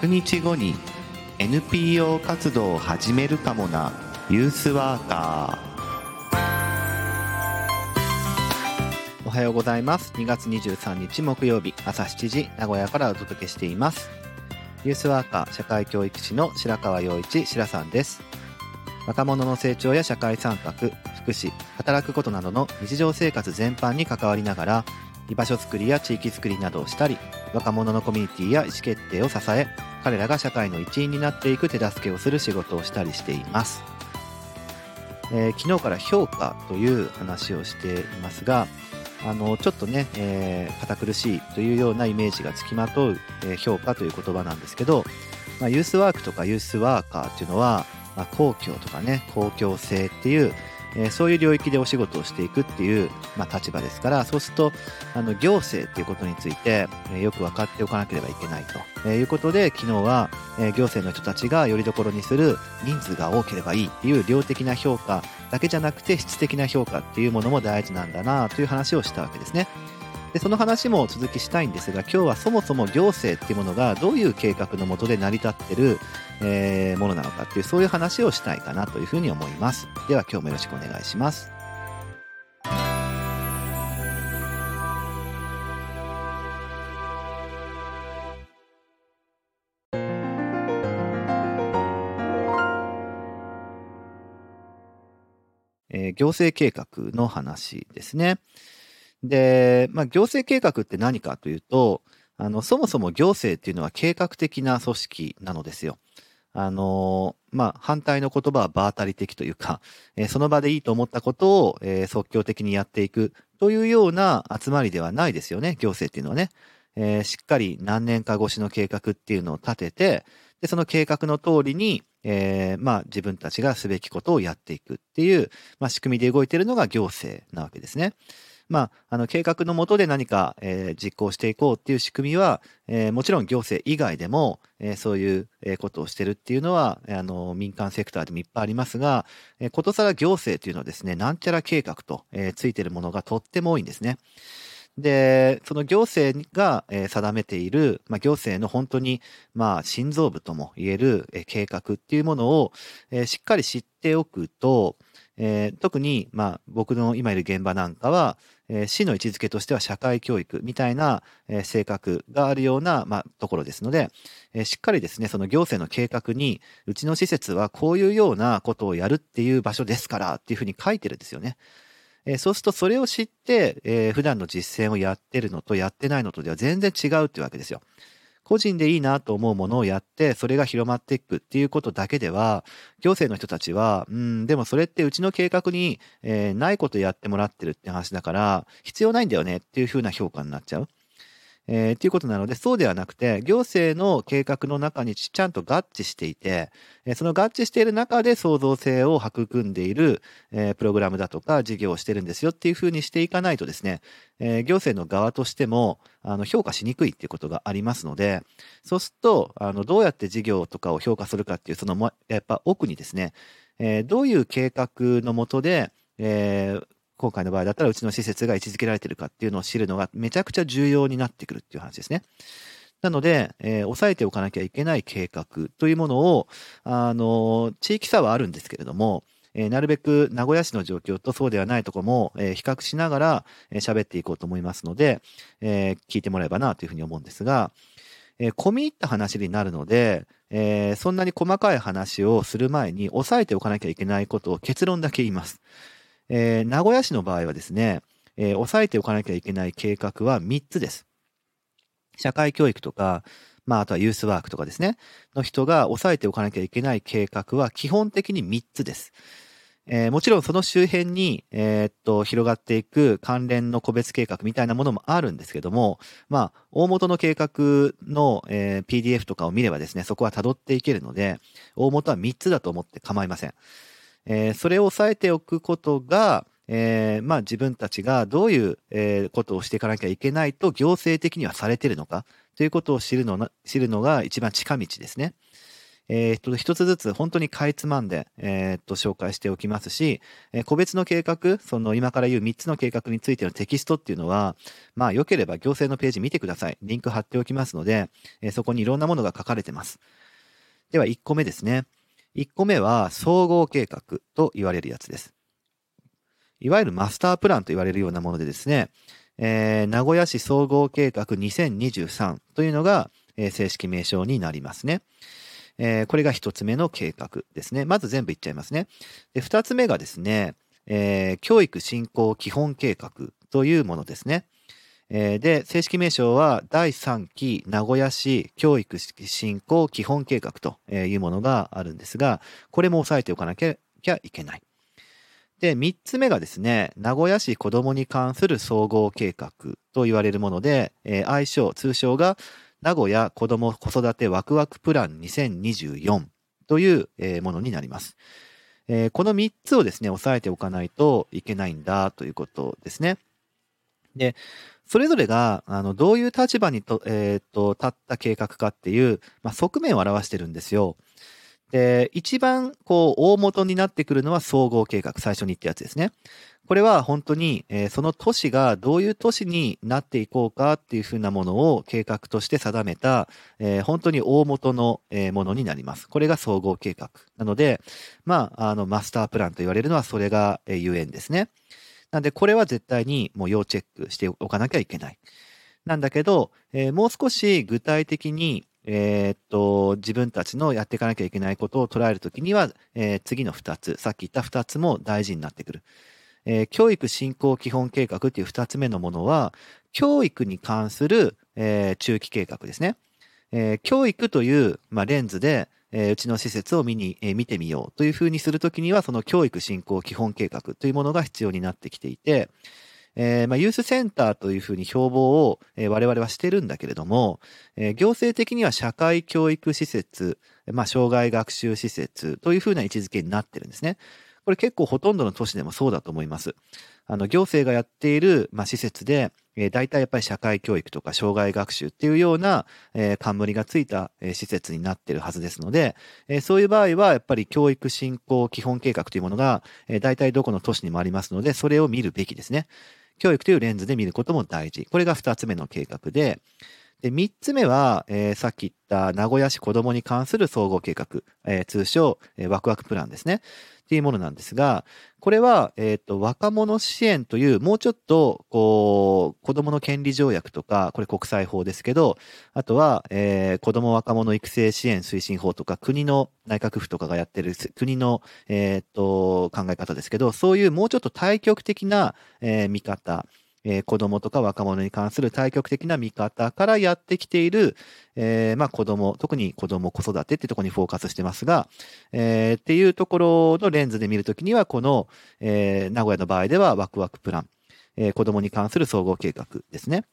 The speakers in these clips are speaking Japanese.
100日後に NPO 活動を始めるかもな。ユースワーカー。おはようございます。2月23日木曜日。朝7時名古屋からお届けしています。ユースワーカー社会教育士の白川陽一白さんです。若者の成長や社会参画福祉働くことなどの日常生活全般に関わりながら居場所づくりや地域づくりなどをしたり若者のコミュニティや意思決定を支え彼らが社会の一員になっていく手助けをする仕事をしたりしています、えー、昨日から評価という話をしていますがあのちょっとね、えー、堅苦しいというようなイメージがつきまとう、えー、評価という言葉なんですけど、まあ、ユースワークとかユースワーカーっていうのは、まあ、公共とかね公共性っていうえそういう領域でお仕事をしていくっていう、まあ、立場ですからそうするとあの行政っていうことについて、えよく分かっておかなければいけないと、えいうことで昨日は、え行政の人たちがよりどころにする人数が多ければいいっていう量的な評価だけじゃなくて質的な評価っていうものも大事なんだなという話をしたわけですね。でその話も続きしたいんですが今日はそもそも行政っていうものがどういう計画のもとで成り立ってる、えー、ものなのかっていうそういう話をしたいかなというふうに思いますでは今日もよろしくお願いしますえー、行政計画の話ですね。で、まあ、行政計画って何かというと、あの、そもそも行政っていうのは計画的な組織なのですよ。あの、まあ、反対の言葉は場当たり的というか、えー、その場でいいと思ったことを、えー、即興的にやっていくというような集まりではないですよね、行政っていうのはね。えー、しっかり何年か越しの計画っていうのを立てて、で、その計画の通りに、えー、まあ、自分たちがすべきことをやっていくっていう、まあ、仕組みで動いているのが行政なわけですね。まあ、あの計画のもとで何か、えー、実行していこうっていう仕組みは、えー、もちろん行政以外でも、えー、そういうことをしてるっていうのは、あの民間セクターでもいっぱいありますが、えー、ことさら行政というのはですね、なんちゃら計画と、えー、ついてるものがとっても多いんですね。で、その行政が定めている、まあ、行政の本当に、まあ、心臓部とも言える計画っていうものをしっかり知っておくと、えー、特に、まあ、僕の今いる現場なんかは、えー、市の位置づけとしては社会教育みたいな、えー、性格があるような、まあ、ところですので、えー、しっかりですね、その行政の計画に、うちの施設はこういうようなことをやるっていう場所ですからっていうふうに書いてるんですよね。え、そうするとそれを知って、え、普段の実践をやってるのとやってないのとでは全然違うっていうわけですよ。個人でいいなと思うものをやって、それが広まっていくっていうことだけでは、行政の人たちは、うん、でもそれってうちの計画に、えー、ないことやってもらってるって話だから、必要ないんだよねっていうふうな評価になっちゃう。えー、っていうことなので、そうではなくて、行政の計画の中にちゃんと合致していて、えー、その合致している中で創造性を育んでいる、えー、プログラムだとか事業をしてるんですよっていうふうにしていかないとですね、えー、行政の側としても、あの、評価しにくいっていうことがありますので、そうすると、あの、どうやって事業とかを評価するかっていう、その、やっぱ奥にですね、えー、どういう計画のもとで、えー、今回の場合だったらうちの施設が位置づけられているかっていうのを知るのがめちゃくちゃ重要になってくるっていう話ですね。なので、えー、押さえておかなきゃいけない計画というものを、あの、地域差はあるんですけれども、えー、なるべく名古屋市の状況とそうではないところも、えー、比較しながら喋、えー、っていこうと思いますので、えー、聞いてもらえばなというふうに思うんですが、えー、込み入った話になるので、えー、そんなに細かい話をする前に押さえておかなきゃいけないことを結論だけ言います。えー、名古屋市の場合はですね、えー、押さえておかなきゃいけない計画は3つです。社会教育とか、まあ、あとはユースワークとかですね、の人が押さえておかなきゃいけない計画は基本的に3つです。えー、もちろんその周辺に、えー、っと、広がっていく関連の個別計画みたいなものもあるんですけども、まあ、大元の計画の、えー、PDF とかを見ればですね、そこは辿っていけるので、大元は3つだと思って構いません。えー、それを押さえておくことが、えー、まあ自分たちがどういう、えー、ことをしていかなきゃいけないと行政的にはされているのかということを知るの知るのが一番近道ですね。えー、と、一つずつ本当にかいつまんで、えー、っと、紹介しておきますし、えー、個別の計画、その今から言う3つの計画についてのテキストっていうのは、まあ、良ければ行政のページ見てください。リンク貼っておきますので、えそこにいろんなものが書かれてます。では、1個目ですね。1個目は、総合計画と言われるやつです。いわゆるマスタープランと言われるようなものでですね、えー、名古屋市総合計画2023というのが、えー、正式名称になりますね。えー、これが一つ目の計画ですね。まず全部言っちゃいますね。で、二つ目がですね、えー、教育振興基本計画というものですね。えー、で、正式名称は第3期名古屋市教育振興基本計画というものがあるんですが、これも押さえておかなきゃいけない。で、3つ目がですね、名古屋市子供に関する総合計画と言われるもので、えー、愛称、通称が名古屋子ども子育てワクワクプラン2024という、ものになります。この3つをですね、押さえておかないといけないんだということですね。で、それぞれが、あの、どういう立場にと、えっ、と、立った計画かっていう、まあ、側面を表してるんですよ。で、一番、こう、大元になってくるのは総合計画、最初にったやつですね。これは本当に、えー、その都市がどういう都市になっていこうかっていうふうなものを計画として定めた、えー、本当に大元の、えー、ものになります。これが総合計画。なので、まあ、あの、マスタープランと言われるのはそれが、えー、ゆえんですね。なんで、これは絶対にもう要チェックしておかなきゃいけない。なんだけど、えー、もう少し具体的に、えー、っと、自分たちのやっていかなきゃいけないことを捉えるときには、えー、次の二つ、さっき言った二つも大事になってくる。え、教育振興基本計画っていう二つ目のものは、教育に関する、え、中期計画ですね。え、教育という、まあ、レンズで、えー、うちの施設を見に、えー、見てみようというふうにするときには、その教育振興基本計画というものが必要になってきていて、えーまあ、ユースセンターというふうに標榜を、えー、我々はしてるんだけれども、えー、行政的には社会教育施設、まあ、障害学習施設というふうな位置づけになってるんですね。これ結構ほとんどの都市でもそうだと思います。あの、行政がやっている、まあ、施設で、えー、大体やっぱり社会教育とか障害学習っていうような、えー、冠がついた、えー、施設になってるはずですので、え、そういう場合はやっぱり教育振興基本計画というものが、えー、大体どこの都市にもありますので、それを見るべきですね。教育というレンズで見ることも大事。これが二つ目の計画で、で、三つ目は、えー、さっき言った名古屋市子供に関する総合計画、えー、通称、えー、ワクワクプランですね。っていうものなんですが、これは、えっ、と、若者支援という、もうちょっと、こう、子供の権利条約とか、これ国際法ですけど、あとは、えー、子供若者育成支援推進法とか、国の内閣府とかがやってる、国の、えっ、と、考え方ですけど、そういうもうちょっと対極的な、えー、見方、えー、子供とか若者に関する対極的な見方からやってきている、えー、まあ子供、特に子供子育てってところにフォーカスしてますが、えー、っていうところのレンズで見るときには、この、えー、名古屋の場合ではワクワクプラン、えー、子供に関する総合計画ですね。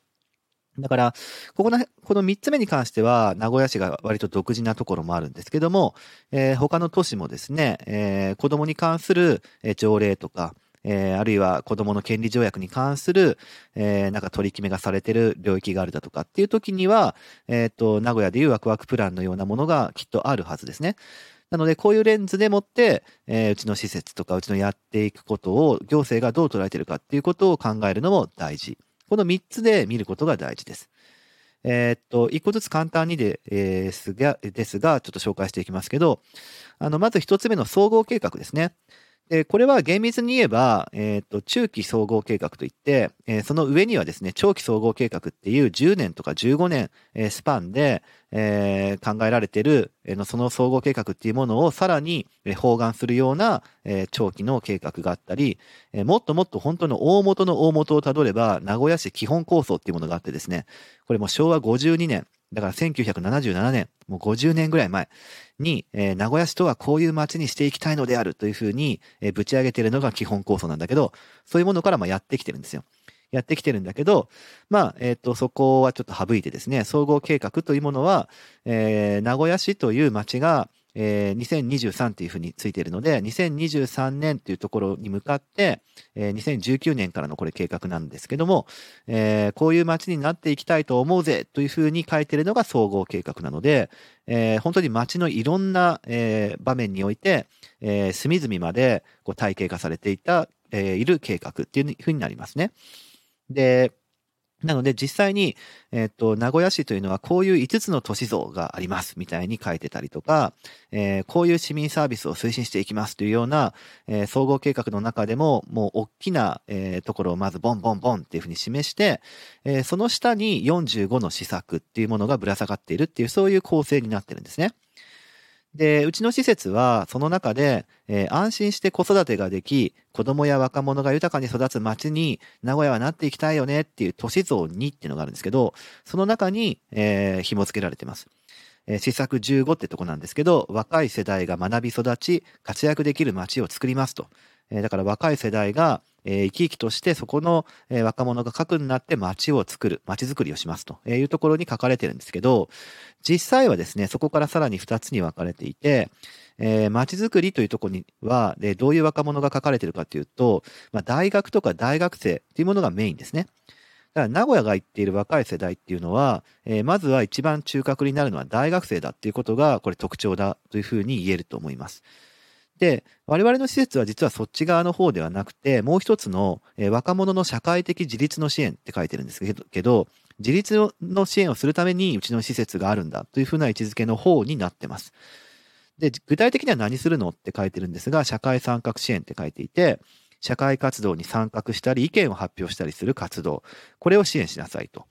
だから、ここの、この三つ目に関しては、名古屋市が割と独自なところもあるんですけども、えー、他の都市もですね、えー、子供に関する条例とか、えー、あるいは子供の権利条約に関する、えー、なんか取り決めがされてる領域があるだとかっていう時には、えっ、と、名古屋でいうワクワクプランのようなものがきっとあるはずですね。なので、こういうレンズでもって、えー、うちの施設とか、うちのやっていくことを、行政がどう捉えてるかっていうことを考えるのも大事。この3つで見ることが大事です。えー、っと、一個ずつ簡単にで、えー、すが、ですが、ちょっと紹介していきますけど、あの、まず一つ目の総合計画ですね。で、これは厳密に言えば、えっ、ー、と、中期総合計画といって、えー、その上にはですね、長期総合計画っていう10年とか15年、えー、スパンで、え、考えられている、えー、その総合計画っていうものをさらに、え、包含するような、え、長期の計画があったり、え、もっともっと本当の大元の大元をたどれば、名古屋市基本構想っていうものがあってですね、これも昭和52年、だから1977年、もう50年ぐらい前に、えー、名古屋市とはこういう街にしていきたいのであるというふうに、えー、ぶち上げているのが基本構想なんだけど、そういうものからまあやってきてるんですよ。やってきてるんだけど、まあ、えっ、ー、と、そこはちょっと省いてですね、総合計画というものは、えー、名古屋市という街が、えー、2023っていうふうについているので、2023年っていうところに向かって、えー、2019年からのこれ計画なんですけども、えー、こういう街になっていきたいと思うぜというふうに書いているのが総合計画なので、えー、本当に街のいろんな、えー、場面において、えー、隅々までこう体系化されていた、えー、いる計画っていうふうになりますね。で、なので実際に、えっ、と、名古屋市というのはこういう5つの都市像がありますみたいに書いてたりとか、えー、こういう市民サービスを推進していきますというような、えー、総合計画の中でももう大きな、え、ところをまずボンボンボンっていうふうに示して、えその下に45の施策っていうものがぶら下がっているっていうそういう構成になってるんですね。で、うちの施設はその中で、えー、安心して子育てができ、子供や若者が豊かに育つ街に名古屋はなっていきたいよねっていう都市像2っていうのがあるんですけど、その中に、えー、紐付けられてます。えー、施策15ってとこなんですけど、若い世代が学び育ち、活躍できる街を作りますと。えー、だから若い世代が、えー、生き生きとしてそこの、えー、若者が核になって街を作る、街づくりをしますというところに書かれてるんですけど、実際はですね、そこからさらに2つに分かれていて、えー、街づくりというところには、で、どういう若者が書かれてるかというと、まあ、大学とか大学生っていうものがメインですね。だから名古屋が言っている若い世代っていうのは、えー、まずは一番中核になるのは大学生だっていうことが、これ特徴だというふうに言えると思います。で、我々の施設は実はそっち側の方ではなくて、もう一つの、えー、若者の社会的自立の支援って書いてるんですけど、自立の支援をするためにうちの施設があるんだというふうな位置づけの方になってます。で、具体的には何するのって書いてるんですが、社会参画支援って書いていて、社会活動に参画したり、意見を発表したりする活動、これを支援しなさいと。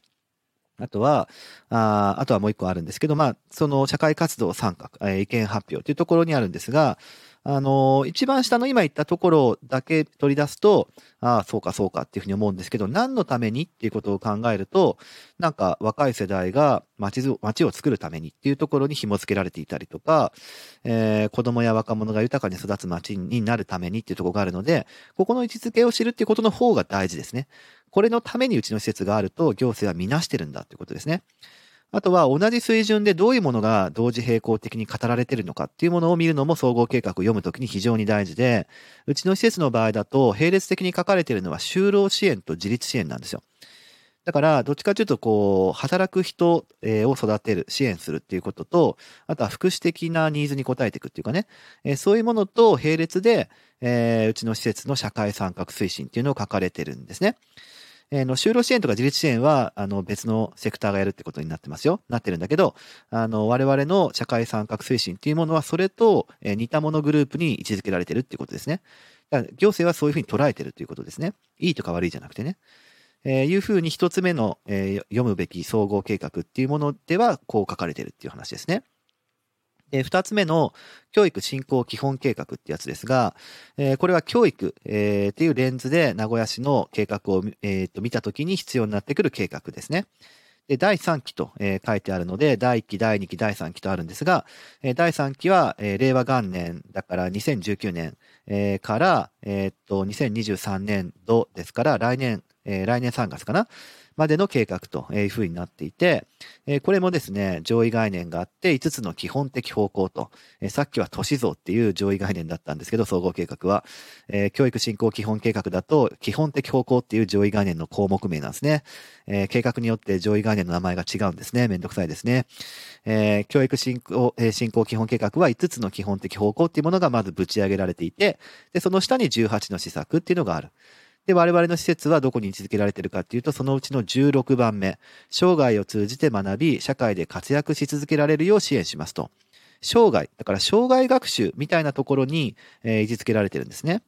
あとは、ああとはもう一個あるんですけど、まあ、その社会活動参画、えー、意見発表というところにあるんですが、あの、一番下の今言ったところだけ取り出すと、ああ、そうかそうかっていうふうに思うんですけど、何のためにっていうことを考えると、なんか若い世代が街を作るためにっていうところに紐付けられていたりとか、えー、子供や若者が豊かに育つ街になるためにっていうところがあるので、ここの位置づけを知るっていうことの方が大事ですね。これのためにうちの施設があると行政は見なしてるんだっていうことですね。あとは同じ水準でどういうものが同時並行的に語られているのかっていうものを見るのも総合計画を読むときに非常に大事で、うちの施設の場合だと並列的に書かれているのは就労支援と自立支援なんですよ。だから、どっちかというと、こう、働く人を育てる、支援するっていうことと、あとは福祉的なニーズに応えていくっていうかね、そういうものと並列で、うちの施設の社会参画推進っていうのを書かれてるんですね。えー、の、就労支援とか自立支援は、あの、別のセクターがやるってことになってますよ。なってるんだけど、あの、我々の社会参画推進っていうものは、それと、え、似たものグループに位置づけられてるっていうことですね。だから行政はそういうふうに捉えてるということですね。いいとか悪いじゃなくてね。えー、いうふうに一つ目の、えー、読むべき総合計画っていうものでは、こう書かれてるっていう話ですね。えー、二つ目の教育振興基本計画ってやつですが、えー、これは教育、えー、っていうレンズで名古屋市の計画を、えー、と見たときに必要になってくる計画ですね。で、第3期と、えー、書いてあるので、第1期、第2期、第3期とあるんですが、えー、第3期は、えー、令和元年、だから2019年、えー、から、えー、っと、2023年度ですから、来年、えー、来年3月かなまでの計画というふうになっていて、これもですね、上位概念があって5つの基本的方向と、さっきは都市像っていう上位概念だったんですけど、総合計画は、教育振興基本計画だと基本的方向っていう上位概念の項目名なんですね。計画によって上位概念の名前が違うんですね。めんどくさいですね。教育振興振興基本計画は5つの基本的方向っていうものがまずぶち上げられていて、で、その下に18の施策っていうのがある。で、我々の施設はどこに位置づけられているかっていうと、そのうちの16番目、生涯を通じて学び、社会で活躍し続けられるよう支援しますと。生涯、だから生涯学習みたいなところに、えー、位置づけられてるんですね。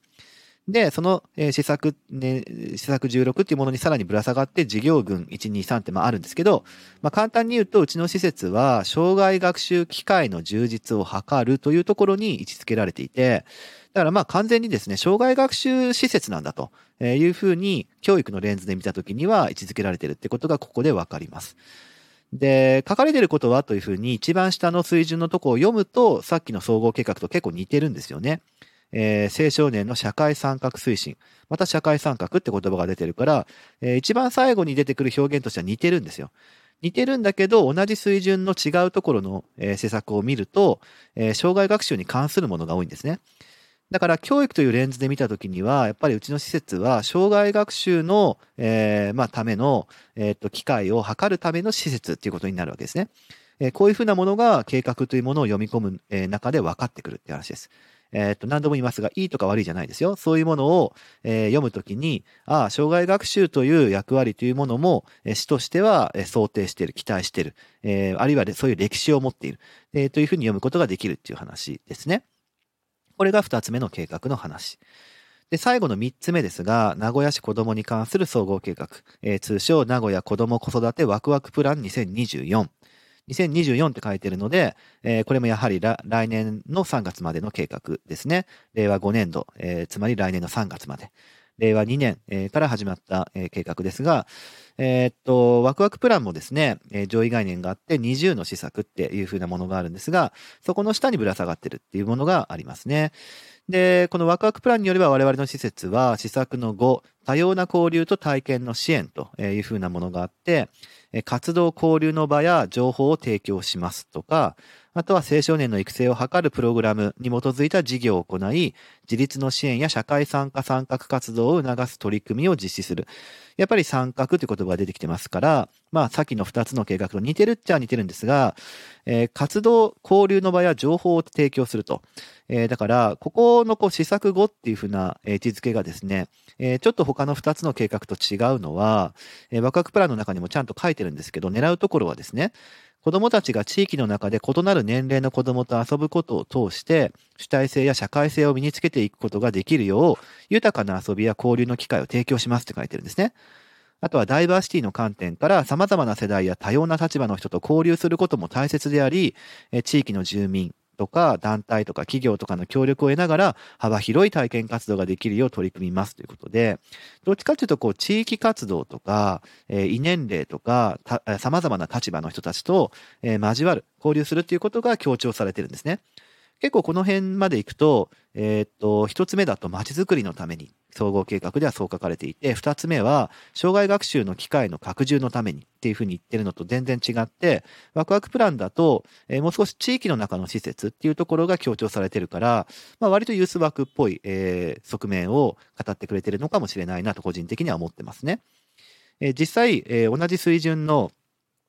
で、その、えー、施策、ね、施策16っていうものにさらにぶら下がって事業群1、2、3ってまああるんですけど、まあ簡単に言うと、うちの施設は、生涯学習機会の充実を図るというところに位置づけられていて、だからまあ完全にですね、障害学習施設なんだというふうに教育のレンズで見たときには位置づけられてるってことがここでわかります。で、書かれてることはというふうに一番下の水準のとこを読むとさっきの総合計画と結構似てるんですよね。えー、青少年の社会参画推進。また社会参画って言葉が出てるから、えー、一番最後に出てくる表現としては似てるんですよ。似てるんだけど、同じ水準の違うところの、えー、施策を見ると、えー、障害学習に関するものが多いんですね。だから教育というレンズで見たときには、やっぱりうちの施設は、障害学習の、えー、まあ、ための、えっ、と、機会を図るための施設っていうことになるわけですね。えー、こういうふうなものが計画というものを読み込む、え、中で分かってくるって話です。えっ、と、何度も言いますが、いいとか悪いじゃないですよ。そういうものを、え、読むときに、ああ、障害学習という役割というものも、えー、市としては、え、想定している、期待している、えー、あるいはそういう歴史を持っている、え、というふうに読むことができるっていう話ですね。これが二つ目の計画の話。で、最後の三つ目ですが、名古屋市子どもに関する総合計画、えー、通称名古屋子ども子育てワクワクプラン2024。2024って書いてるので、えー、これもやはり来年の3月までの計画ですね。令和5年度、えー、つまり来年の3月まで。令和2年、から始まった、計画ですが、えー、っと、ワクワクプランもですね、上位概念があって20の施策っていう風なものがあるんですが、そこの下にぶら下がってるっていうものがありますね。で、このワクワクプランによれば我々の施設は施策の5、多様な交流と体験の支援という風なものがあって、活動交流の場や情報を提供しますとか、あとは青少年の育成を図るプログラムに基づいた事業を行い、自立の支援や社会参加参画活動を促す取り組みを実施する。やっぱり参画という言葉が出てきてますから、まあさっきの二つの計画と似てるっちゃ似てるんですが、えー、活動、交流の場や情報を提供すると。えー、だから、ここのこう施策後っていうふうな位置づけがですね、えー、ちょっと他の二つの計画と違うのは、えー、ワクワクプランの中にもちゃんと書いてるんですけど、狙うところはですね、子供たちが地域の中で異なる年齢の子供と遊ぶことを通して、主体性や社会性を身につけていくことができるよう、豊かな遊びや交流の機会を提供しますって書いてるんですね。あとはダイバーシティの観点から様々な世代や多様な立場の人と交流することも大切であり、地域の住民、とか団体とか企業とかの協力を得ながら幅広い体験活動ができるよう取り組みますということで、どっちかというとこう地域活動とか、えー、異年齢とか様々な立場の人たちと、えー、交わる、交流するということが強調されてるんですね。結構この辺まで行くと、えー、っと、一つ目だと街づくりのために総合計画ではそう書かれていて、二つ目は障害学習の機会の拡充のためにっていうふうに言ってるのと全然違って、ワクワクプランだと、えー、もう少し地域の中の施設っていうところが強調されてるから、まあ割とユースワークっぽい、えー、側面を語ってくれてるのかもしれないなと個人的には思ってますね。えー、実際、えー、同じ水準の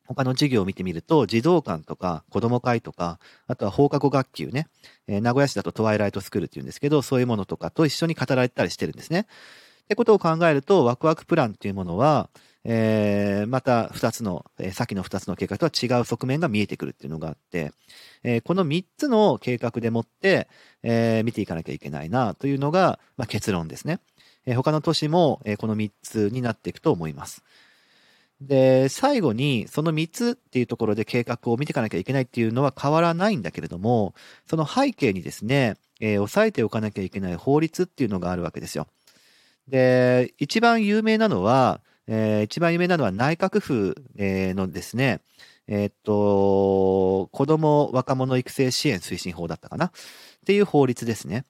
他の授業を見てみると、児童館とか子供会とか、あとは放課後学級ね、えー、名古屋市だとトワイライトスクールっていうんですけど、そういうものとかと一緒に語られたりしてるんですね。ってことを考えると、ワクワクプランっていうものは、えー、また二つの、えー、先の二つの計画とは違う側面が見えてくるっていうのがあって、えー、この三つの計画でもって、えー、見ていかなきゃいけないなというのが、まあ、結論ですね。えー、他の都市も、えー、この三つになっていくと思います。で、最後に、その3つっていうところで計画を見ていかなきゃいけないっていうのは変わらないんだけれども、その背景にですね、えー、押さえておかなきゃいけない法律っていうのがあるわけですよ。で、一番有名なのは、えー、一番有名なのは内閣府、えー、のですね、えー、っと、子供若者育成支援推進法だったかな？っていう法律ですね。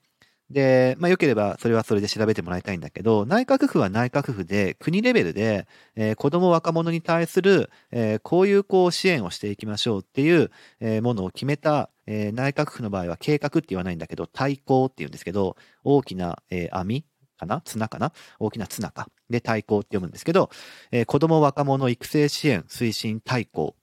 で、まあ、良ければそれはそれで調べてもらいたいんだけど、内閣府は内閣府で国レベルで、えー、子供若者に対する、えー、こういうこう支援をしていきましょうっていう、えー、ものを決めた、えー、内閣府の場合は計画って言わないんだけど、対抗って言うんですけど、大きな、えー、網かな？綱かな？大きな綱か。で、対抗って読むんですけど、えー、子供若者育成支援推進対抗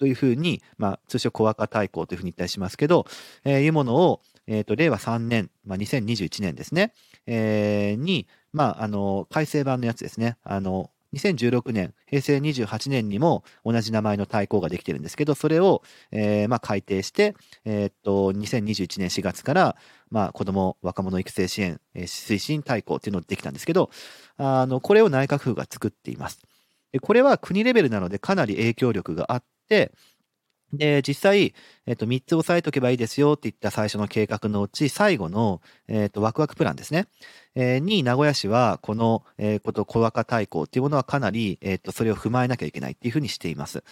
というふうに、まあ、通称小若対抗というふうに言ったりしますけど、えー、いうものを、えっ、ー、と、令和3年、まあ、2021年ですね、えー、に、まあ、あの、改正版のやつですね、あの、2016年、平成28年にも同じ名前の対抗ができてるんですけど、それを、えー、まあ、改定して、えー、っと、2021年4月から、まあ、子供、若者育成支援、えー、推進対抗っていうのができたんですけど、あの、これを内閣府が作っています。これは国レベルなのでかなり影響力があって、で、実際、えっ、と、3つ押さえとけばいいですよって言った最初の計画のうち、最後の、えっ、と、ワクワクプランですね。えー、に、名古屋市は、この、えー、こと、小若対抗っていうものはかなり、えっ、と、それを踏まえなきゃいけないっていうふうにしています。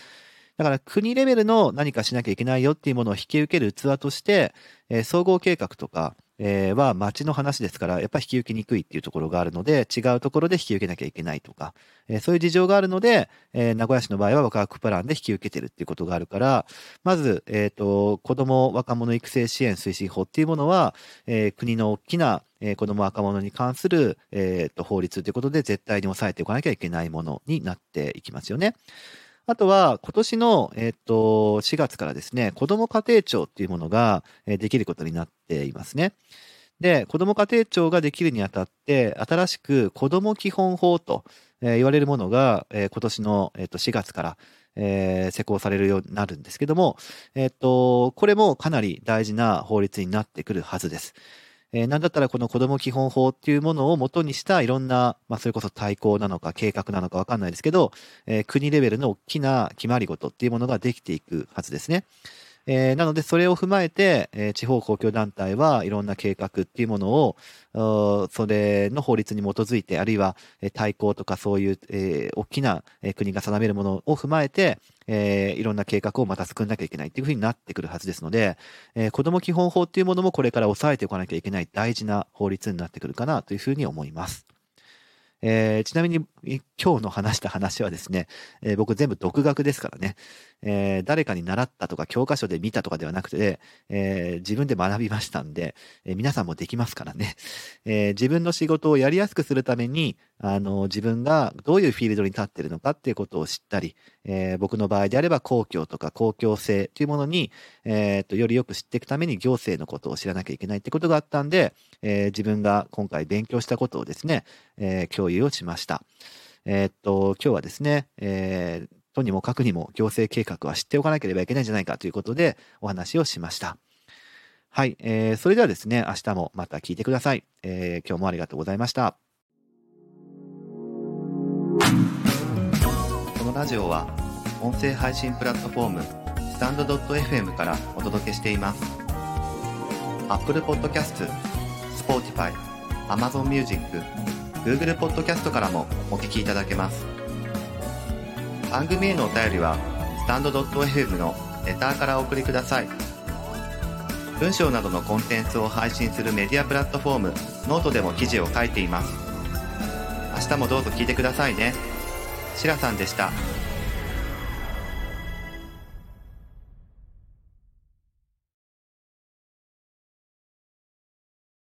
だから、国レベルの何かしなきゃいけないよっていうものを引き受ける器として、え、総合計画とか、えは町の話ですから、やっぱ引き受けにくいっていうところがあるので、違うところで引き受けなきゃいけないとか、えーそういう事情があるので、えー名古屋市の場合はワクワクプランで引き受けてるっていうことがあるから、まず、えっ、と、子供若者育成支援推進法っていうものは、え国の大きな、えー子供若者に関する、えーと法律ということで絶対に抑えておかなきゃいけないものになっていきますよね。あとは、今年の、えっ、と、4月からですね、子ども家庭庁っていうものが、えできることになっていますね。で、子ども家庭庁ができるにあたって、新しく子ども基本法と、え言われるものが、え今年の、えーと4月から、え施行されるようになるんですけども、えっ、と、これもかなり大事な法律になってくるはずです。えーなんだったらこの子ども基本法っていうものを元にしたいろんな、まあ、それこそ対抗なのか計画なのかわかんないですけど、えー国レベルの大きな決まり事っていうものができていくはずですね。えーなので、それを踏まえて、えー地方公共団体はいろんな計画っていうものを、それの法律に基づいて、あるいは、えー対抗とかそういう、えー大きな、えー国が定めるものを踏まえて、えーいろんな計画をまた作んなきゃいけないっていうふうになってくるはずですので、えー子ども基本法っていうものもこれから押さえておかなきゃいけない大事な法律になってくるかなというふうに思います。えーちなみに今日の話した話はですね、えー僕全部独学ですからね、えー誰かに習ったとか教科書で見たとかではなくて、えー自分で学びましたんで、えー皆さんもできますからね、えー自分の仕事をやりやすくするために、あの自分がどういうフィールドに立っているのかっていうことを知ったり、えー僕の場合であれば公共とか公共性というものに、えーとよりよく知っていくために行政のことを知らなきゃいけないってことがあったんで、えー自分が今回勉強したことをですね、えー共有をしました。えーっと、今日はですね、えーとにもかくにも行政計画は知っておかなければいけないんじゃないかということでお話をしました。はい、えーそれではですね、明日もまた聞いてください。えー今日もありがとうございました。このラジオは音声配信プラットフォームスタンド .fm からお届けしています。Apple Podcast、Spotify、Amazon Music、Google Podcast からもお聞きいただけます。番組へのお便りはスタンド .fm のレターからお送りください。文章などのコンテンツを配信するメディアプラットフォームノートでも記事を書いています。明日もどうぞ聞いてくださいね。しらさんでした。